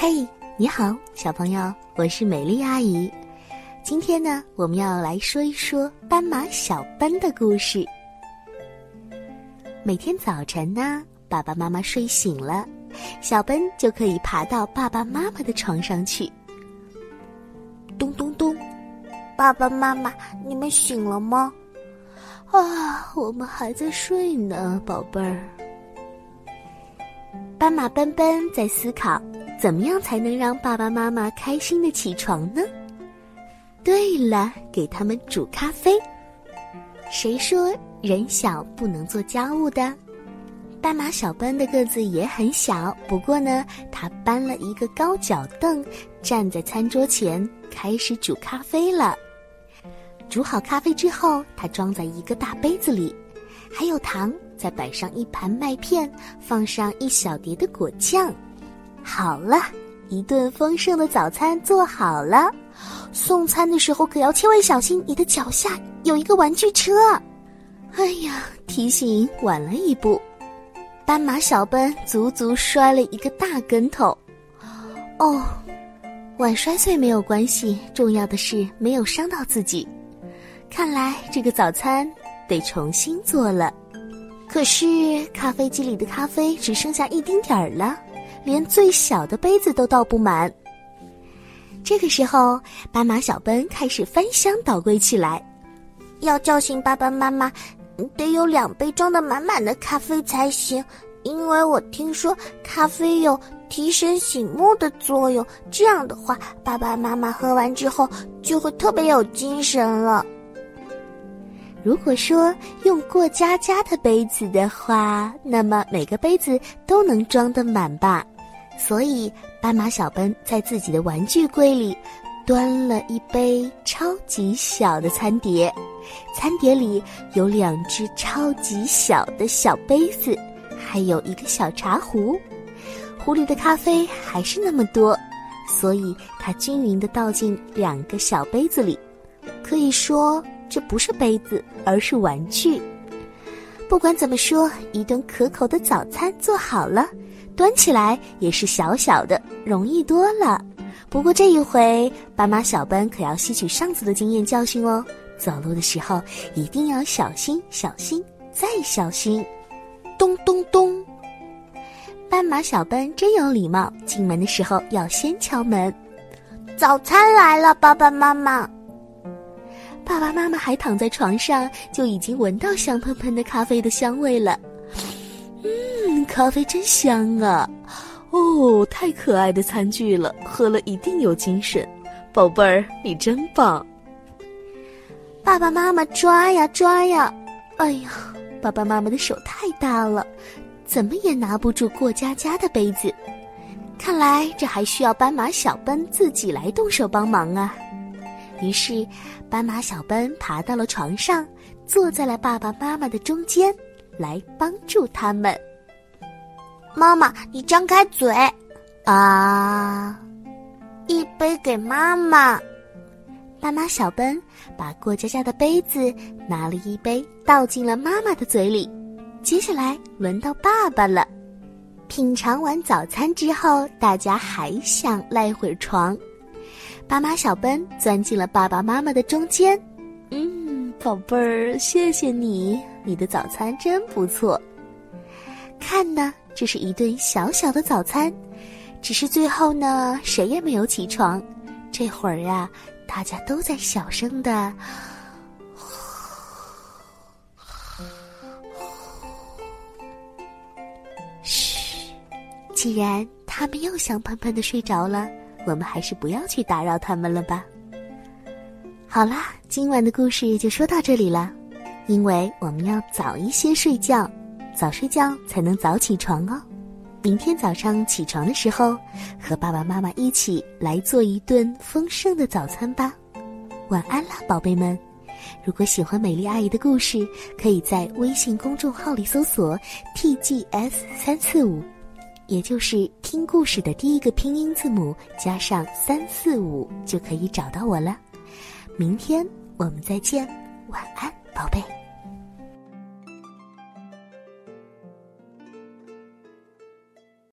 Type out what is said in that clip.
嘿，你好，小朋友，我是美丽阿姨。今天呢，我们要来说一说斑马小奔的故事。每天早晨呢，爸爸妈妈睡醒了，小奔就可以爬到爸爸妈妈的床上去。咚咚咚，爸爸妈妈，你们醒了吗？啊，我们还在睡呢，宝贝儿。斑马奔奔在思考，怎么样才能让爸爸妈妈开心的起床呢？对了，给他们煮咖啡。谁说人小不能做家务的？斑马小奔的个子也很小，不过呢，他搬了一个高脚凳，站在餐桌前，开始煮咖啡了。煮好咖啡之后，他装在一个大杯子里，还有糖。再摆上一盘麦片，放上一小碟的果酱，好了，一顿丰盛的早餐做好了。送餐的时候可要千万小心，你的脚下有一个玩具车。哎呀，提醒晚了一步，斑马小奔足足摔了一个大跟头。哦，碗摔碎没有关系，重要的是没有伤到自己。看来这个早餐得重新做了。可是咖啡机里的咖啡只剩下一丁点儿了，连最小的杯子都倒不满。这个时候，斑马小奔开始翻箱倒柜起来，要叫醒爸爸妈妈，得有两杯装的满满的咖啡才行。因为我听说咖啡有提神醒目的作用，这样的话，爸爸妈妈喝完之后就会特别有精神了。如果说用过家家的杯子的话，那么每个杯子都能装得满吧。所以斑马小奔在自己的玩具柜里端了一杯超级小的餐碟，餐碟里有两只超级小的小杯子，还有一个小茶壶。壶里的咖啡还是那么多，所以它均匀地倒进两个小杯子里，可以说。这不是杯子，而是玩具。不管怎么说，一顿可口的早餐做好了，端起来也是小小的，容易多了。不过这一回，斑马小奔可要吸取上次的经验教训哦，走路的时候一定要小心、小心再小心。咚咚咚！斑马小奔真有礼貌，进门的时候要先敲门。早餐来了，爸爸妈妈。爸爸妈妈还躺在床上，就已经闻到香喷喷的咖啡的香味了。嗯，咖啡真香啊！哦，太可爱的餐具了，喝了一定有精神。宝贝儿，你真棒！爸爸妈妈抓呀抓呀，哎呀，爸爸妈妈的手太大了，怎么也拿不住过家家的杯子。看来这还需要斑马小奔自己来动手帮忙啊。于是，斑马小奔爬到了床上，坐在了爸爸妈妈的中间，来帮助他们。妈妈，你张开嘴，啊！一杯给妈妈。斑马小奔把过家家的杯子拿了一杯，倒进了妈妈的嘴里。接下来轮到爸爸了。品尝完早餐之后，大家还想赖会儿床。斑马小奔钻进了爸爸妈妈的中间，嗯，宝贝儿，谢谢你，你的早餐真不错。看呢，这是一顿小小的早餐，只是最后呢，谁也没有起床。这会儿啊，大家都在小声的，嘘。既然他们又香喷喷的睡着了。我们还是不要去打扰他们了吧。好啦，今晚的故事就说到这里了，因为我们要早一些睡觉，早睡觉才能早起床哦。明天早上起床的时候，和爸爸妈妈一起来做一顿丰盛的早餐吧。晚安啦，宝贝们！如果喜欢美丽阿姨的故事，可以在微信公众号里搜索 “tgs 三四五”。也就是听故事的第一个拼音字母加上三四五就可以找到我了。明天我们再见，晚安，宝贝。